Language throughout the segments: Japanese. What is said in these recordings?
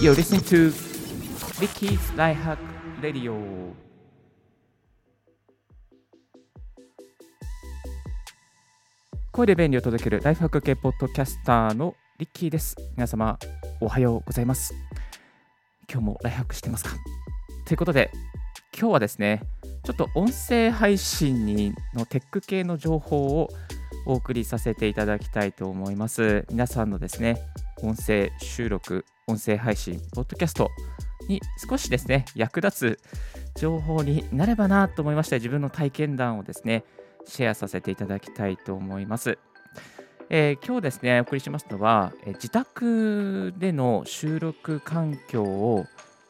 You're listening to Ricky's Life Hack Radio 声で便利を届けるライフハック系ポッドキャスターのリッキーです。皆様おはようございます。今日もライフハックしてますか？ということで今日はですねちょっと音声配信にのテック系の情報をお送りさせていただきたいと思います。皆さんのですね音声収録音声配信ポッドキャストに少しですね役立つ情報になればなと思いまして自分の体験談をですねシェアさせていただきたいと思います。えー、今日ですね、お送りしますのは、え自宅での収録環境を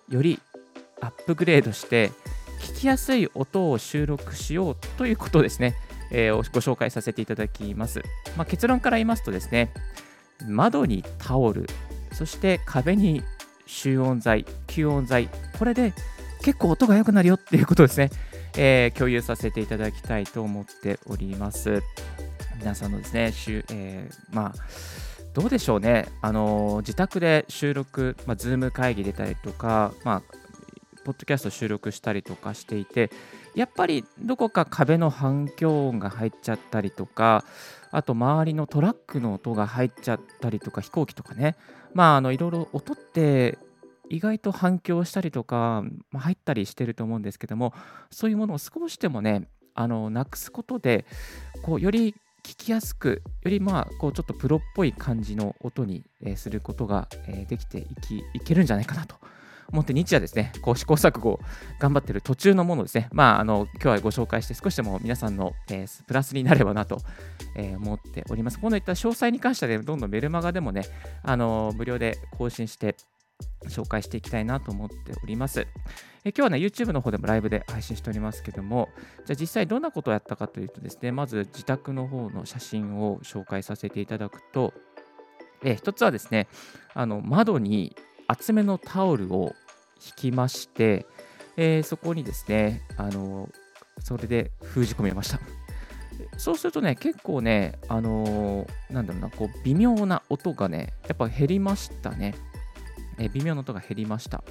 よりアップグレードして、聞きやすい音を収録しようということですね、えー、ご紹介させていただきます。まあ、結論から言いますとですね、窓にタオル、そして壁に集音材、吸音材、これで結構音が良くなるよっていうことですね、えー、共有させていただきたいと思っております。皆さんのですね、えー、まあ、どうでしょうね、あの自宅で収録、まあ、ズーム会議出たりとか、まあ、ポッドキャスト収録したりとかしていて、やっぱりどこか壁の反響音が入っちゃったりとか、あと周りのトラックの音が入っちゃったりとか、飛行機とかね、まあ、あのいろいろ音って意外と反響したりとか、まあ、入ったりしてると思うんですけども、そういうものを少しでもね、あのなくすことで、こうより聞きやすく、よりまあこうちょっとプロっぽい感じの音に、することが、できていきいけるんじゃないかなと思って日夜ですね、こう試行錯誤を頑張ってる途中のものですね、まあ、あの今日はご紹介して少しでも皆さんの、えー、プラスになればなと、えー、思っております。このいった詳細に関しては、ね、どんどんメルマガでもね、あの無料で更新して紹介していきたいなと思っております。え今日はね、YouTube の方でもライブで配信しておりますけども、じゃあ実際どんなことをやったかというとですね、まず自宅の方の写真を紹介させていただくと、え一つはですね、あの窓に厚めのタオルを引きまして、えー、そこにですね、あのそれで封じ込めました。そうするとね、結構ね、あのー、なんだろうな、こう微妙な音がね、やっぱ減りましたね。え微妙な音が減りました。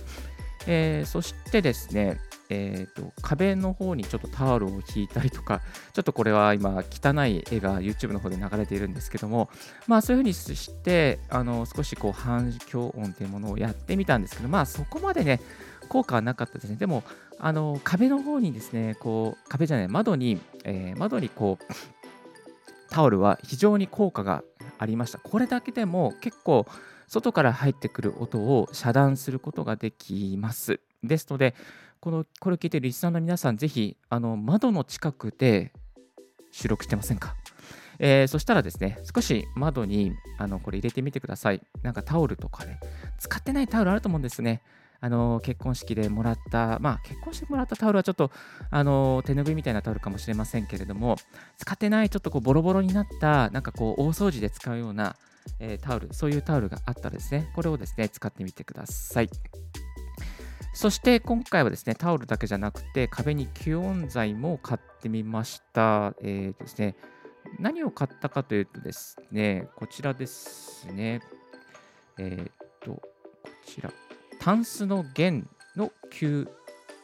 えー、そしてですね、えーと、壁の方にちょっとタオルを引いたりとか、ちょっとこれは今、汚い絵が YouTube の方で流れているんですけども、まあそういうふうにして、あの少しこう反響音というものをやってみたんですけど、まあそこまでね、効果はなかったですね。でも、あの壁の方にですね、こう壁じゃない、窓に、えー、窓にこう、タオルは非常に効果がありました。これだけでも結構、外から入ってくる音を遮断することができます。ですので、このこれを聞いているリスナーの皆さん、ぜひあの窓の近くで収録してませんか？えー、そしたらですね、少し窓にあのこれ入れてみてください。なんかタオルとかね、使ってないタオルあると思うんですね。あの結婚式でもらった、まあ結婚してもらったタオルはちょっとあの手拭いみたいなタオルかもしれませんけれども、使ってないちょっとこうボロボロになった、なんかこう大掃除で使うような、えー、タオル、そういうタオルがあったらですね、これをですね、使ってみてください。そして今回はですね、タオルだけじゃなくて、壁に吸音材も買ってみました。えー、ですね、何を買ったかというとですね、こちらですね。えっ、と、こちら、タンスの弦の吸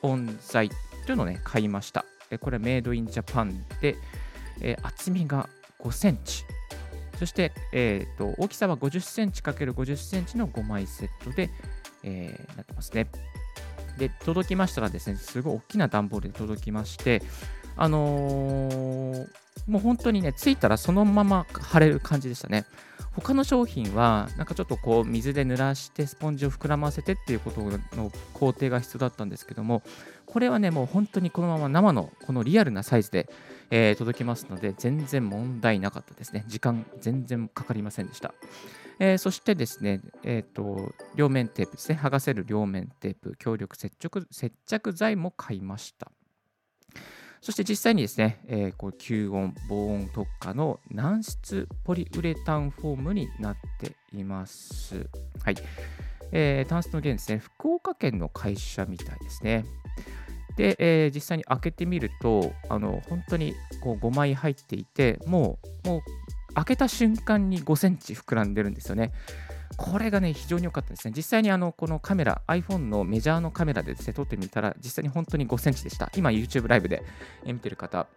音材というのをね、買いました。これメイドインジャパンで、えー、厚みが5センチ、そして、えーと、大きさは50センチ ×50 センチの5枚セットで、えー、なってますね。で、届きましたらですね、すごい大きな段ボールで届きまして、あのー、もう本当にね、ついたらそのまま貼れる感じでしたね。他の商品は、なんかちょっとこう、水で濡らしてスポンジを膨らませてっていうことの工程が必要だったんですけども、これはね、もう本当にこのまま生のこのリアルなサイズで、えー、届きますので、全然問題なかったですね。時間全然かかりませんでした。えー、そしてですね、えーと、両面テープですね、剥がせる両面テープ、強力接着接着剤も買いました。そして実際にですね、えー、こう吸音、防音特化の軟質ポリウレタンフォームになっています。はい。えー、タンスの弦ですね、福岡県の会社みたいですね。で、えー、実際に開けてみると、あの本当にこう5枚入っていて、もうもう開けた瞬間に5センチ膨らんでるんですよね。これがね、非常に良かったですね。実際にあのこのカメラ、iPhone のメジャーのカメラでですね、撮ってみたら、実際に本当に5センチでした。今、YouTube ライブで見てる方、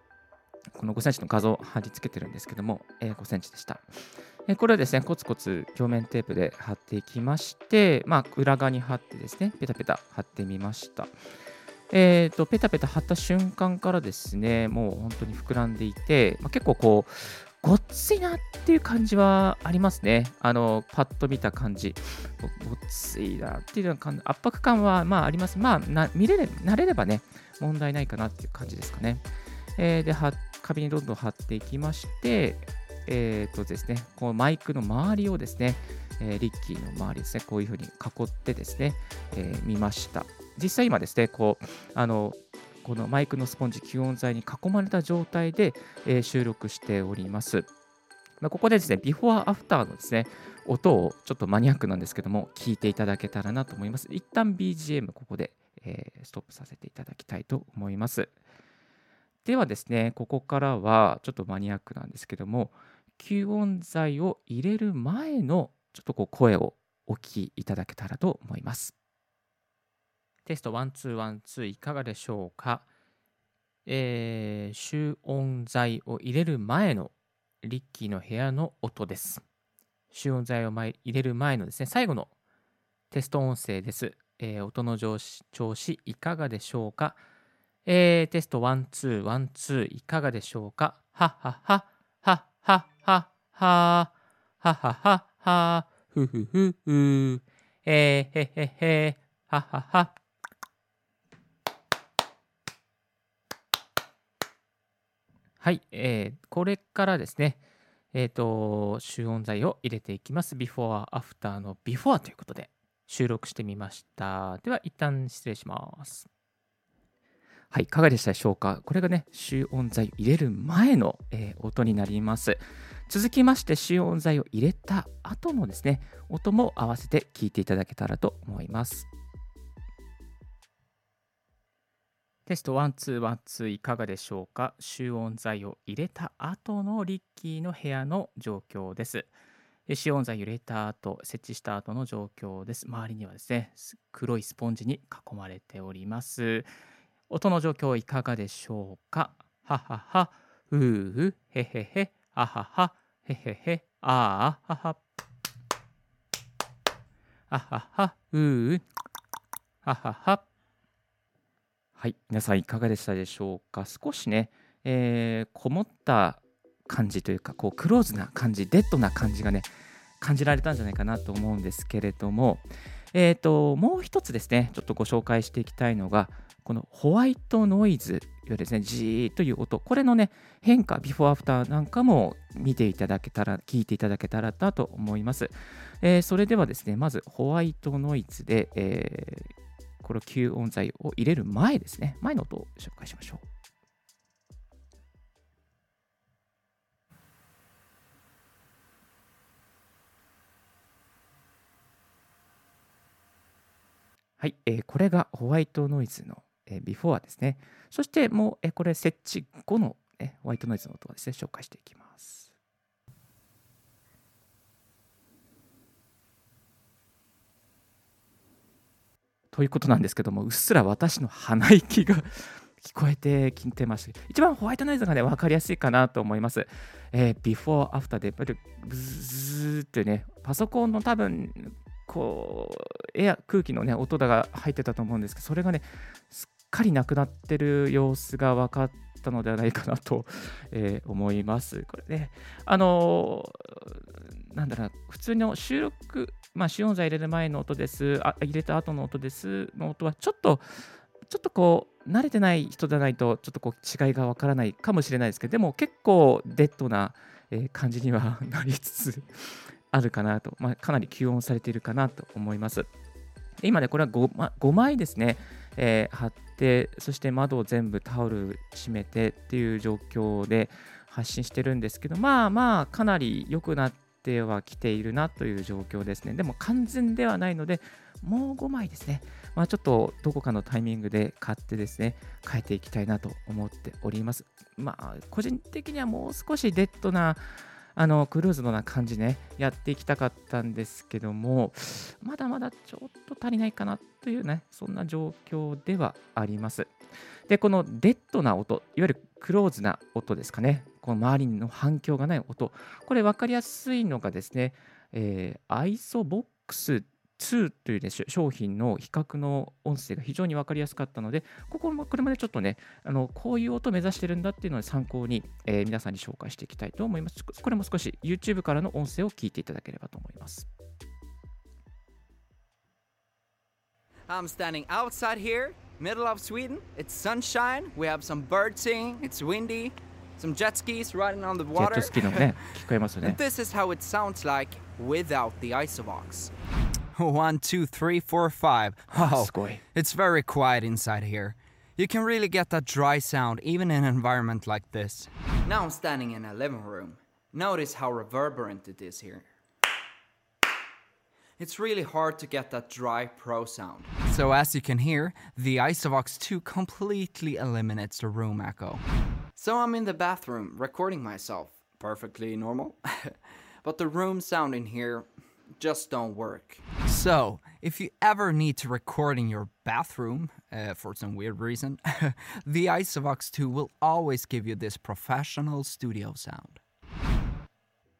この5センチの画像を貼り付けてるんですけども、えー、5センチでしたえ。これはですね、コツコツ鏡面テープで貼っていきまして、まあ、裏側に貼ってですね、ペタペタ貼ってみました。えーと、ペタペタ貼った瞬間からですね、もう本当に膨らんでいて、まあ、結構こう、ごっついなっていう感じはありますね。あの、パッと見た感じ。ごっついなっていう感じ、圧迫感はまああります。まあ、な見れれ慣れればね、問題ないかなっていう感じですかね。えー、で、壁にどんどん貼っていきまして、えーとですね、このマイクの周りをですね、えー、リッキーの周りですね、こういうふうに囲ってですね、えー、見ました。実際今ですね、こう、あの、このマイクのスポンジ、吸音材に囲まれた状態で、えー、収録しております。まあ、ここでですね、ビフォーアフターのですね、音をちょっとマニアックなんですけども、聞いていただけたらなと思います。一旦 BGM ここで、えー、ストップさせていただきたいと思います。ではですね、ここからはちょっとマニアックなんですけども、吸音材を入れる前のちょっとこう声をお聞きいただけたらと思います。テスト1、2、1、2いかがでしょうか、えー、集音材を入れる前のリッキーの部屋の音です。集音材を入れる前のですね、最後のテスト音声です。えー、音の調子いかがでしょうか、えー、テスト1、2、1、2いかがでしょうか？ははは、ははは、は、はははは、ふふふふ、えー、へへへ、ははは。はい、えー、これからですね、えっ、ー、と、集音材を入れていきます。before, after の before ということで収録してみました。では、一旦失礼します。はい、いかがでしたでしょうか？これがね、集音材入れる前の、えー、音になります。続きまして、集音材を入れた後のですね、音も合わせて聞いていただけたらと思います。テスト1、2、1、2いかがでしょうか？集音材を入れた後のリッキーの部屋の状況です。集音材を入れた後、設置した後の状況です。周りにはですね、黒いスポンジに囲まれております。音の状況いかがでしょうか？ははは、うう、へへへ、あはは、へへへ、ああはは。あはは、うう、ははは。はい、皆さんいかがでしたでしょうか？少しね、えー、こもった感じというか、こうクローズな感じ、デッドな感じがね、感じられたんじゃないかなと思うんですけれども、えーと、もう一つですね、ちょっとご紹介していきたいのが、このホワイトノイズ、いわゆるですね、ジーという音、これのね、変化、ビフォーアフターなんかも見ていただけたら、聞いていただけたらと思います。えー、それではですね、まずホワイトノイズで、えー、この吸音材を入れる前ですね、前の音を紹介しましょう。はい、えー、これがホワイトノイズのえー、ビフォーですね。そしてもう、えー、これ設置後の、ね、ホワイトノイズの音をですね、紹介していきます。ということなんですけども、うっすら私の鼻息が 聞こえてきてました。一番ホワイトノイズがね、分かりやすいかなと思います。えー、ビフォー、アフターで、やっぱりブズーってね、パソコンの多分、こう、エア、空気のね、音が入ってたと思うんですけど、それがね、すっかりなくなってる様子が分かったのではないかなと、えー、思います。これね、あのー、なんだろう普通の収録、まあ、使用剤入れる前の音です、あ入れた後の音です。の音は、ちょっと、ちょっとこう、慣れてない人じゃないと、ちょっとこう違いがわからないかもしれないですけど、でも結構デッドな、え感じには なりつつあるかなと、まあ、かなり吸音されているかなと思います。今ね、これは 5, 5枚ですね、えー、貼って、そして窓を全部タオル閉めてっていう状況で発信してるんですけど、まあまあ、かなり良くなってはきているなという状況ですね。でも完全ではないので、もう5枚ですね。まあ、ちょっとどこかのタイミングで買ってですね、変えていきたいなと思っております。まあ、個人的にはもう少しデッドなあのクルーズのな感じね、やっていきたかったんですけども、まだまだちょっと足りないかなというね、そんな状況ではあります。で、このデッドな音、いわゆるクローズな音ですかね、この周りの反響がない音、これ分かりやすいのがですね、えー、アイソボックス2という、ね、商品の比較の音声が非常に分かりやすかったので、ここもこれまでちょっとね、あのこういう音を目指してるんだっていうのを参考に、えー、皆さんに紹介していきたいと思います。これも少し YouTube からの音声を聞いていただければと思います。I'm standing outside here, middle of Sweden. It's sunshine. We have some birds singing. It's windy. some jet skis riding on the water. this is how it sounds like without the isovox. One, two, three, four, five. Oh, it's very quiet inside here. You can really get that dry sound even in an environment like this. Now I'm standing in a living room. Notice how reverberant it is here. It's really hard to get that dry pro sound. So as you can hear, the Isovox 2 completely eliminates the room echo. So I'm in the bathroom recording myself. Perfectly normal. but the room sound in here just don't work. So, if you ever need to record in your bathroom uh, for some weird reason, the Isovox 2 will always give you this professional studio sound.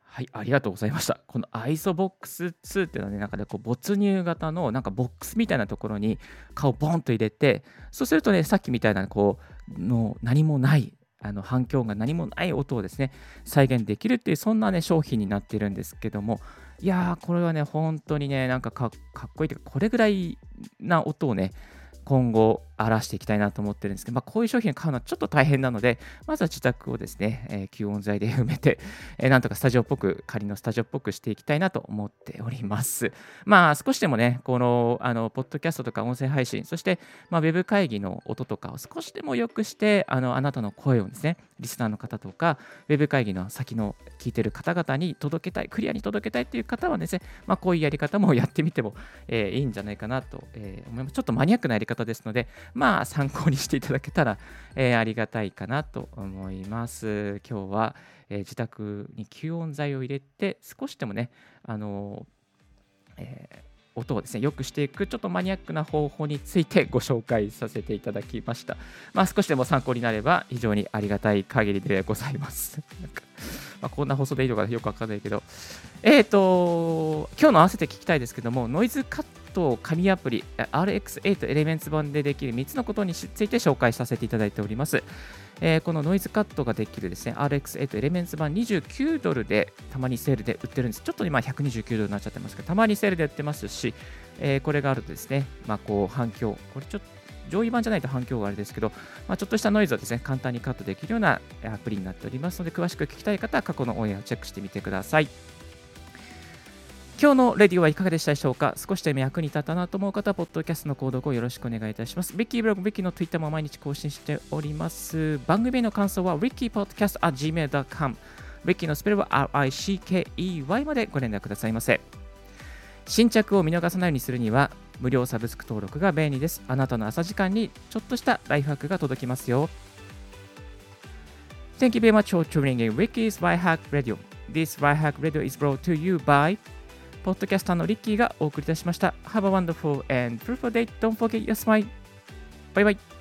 はい、ありがとうございました。このアイソボックス2っていうのはね、なんかね、こう没入型のなんかボックスみたいなところに顔ボンと入れて、そうするとね、さっきみたいなこうの何もないあの反響が何もない音をですね再現できるっていうそんなね商品になってるんですけどもいやーこれはね本当にねなんかかっこいいというかこれぐらいな音をね今後荒らしていきたいなと思ってるんですけど、まあ、こういう商品を買うのはちょっと大変なので、まずは自宅をですね、えー、吸音材で埋めて、えー、なんとかスタジオっぽく、仮のスタジオっぽくしていきたいなと思っております。まあ、少しでもね、この、あの、ポッドキャストとか音声配信、そして、まあ、ウェブ会議の音とかを少しでも良くして、あの、あなたの声をですね、リスナーの方とか、ウェブ会議の先の聞いてる方々に届けたい、クリアに届けたいという方はですね、まあ、こういうやり方もやってみても、えー、いいんじゃないかなと、えー、思います。ちょっとマニアックなやり方ですので、まあ、参考にしていただけたら、えー、ありがたいかなと思います。今日は、えー、自宅に吸音材を入れて、少しでもね、あのえー音をですね、良くしていくちょっとマニアックな方法についてご紹介させていただきました。まあ、少しでも参考になれば非常にありがたい限りでございます。まあ、こんな放送でいいのかよくわかんないけど、えっ、ー、と、今日の合わせて聞きたいですけども、ノイズカット紙アプリ RX8 エレメンツ版でできる3つのことについて紹介させていただいております。えー、このノイズカットができるですね RX8 エレメンツ版29ドルでたまにセールで売ってるんです。ちょっと今129ドルになっちゃってますけど、たまにセールで売ってますし、えー、これがあるとですね、まあ、こう反響、これちょっと上位版じゃないと反響があれですけど、まあ、ちょっとしたノイズをですね、簡単にカットできるようなアプリになっておりますので、詳しく聞きたい方は過去のオンエアをチェックしてみてください。今日のレディオはいかがでしたでしょうか？少しでも役に立ったなと思う方は、ポッドキャストの購読をよろしくお願いいたします。リッキーブログ、リッキーの Twitter も毎日更新しております。番組の感想は、rickypodcast.gmail.com。リッキーのスペルは RICKEY までご連絡くださいませ。新着を見逃さないようにするには、無料サブスク登録が便利です。あなたの朝時間にちょっとしたライフハックが届きますよ。Thank you very much for tuning in Ricky's Right Hack Radio. This Right Hack Radio is brought to you by ポッドキャスターのリッキーがお送りいたしました。Have a wonderful and fruitful day. Don't forget your smile. バイバイ。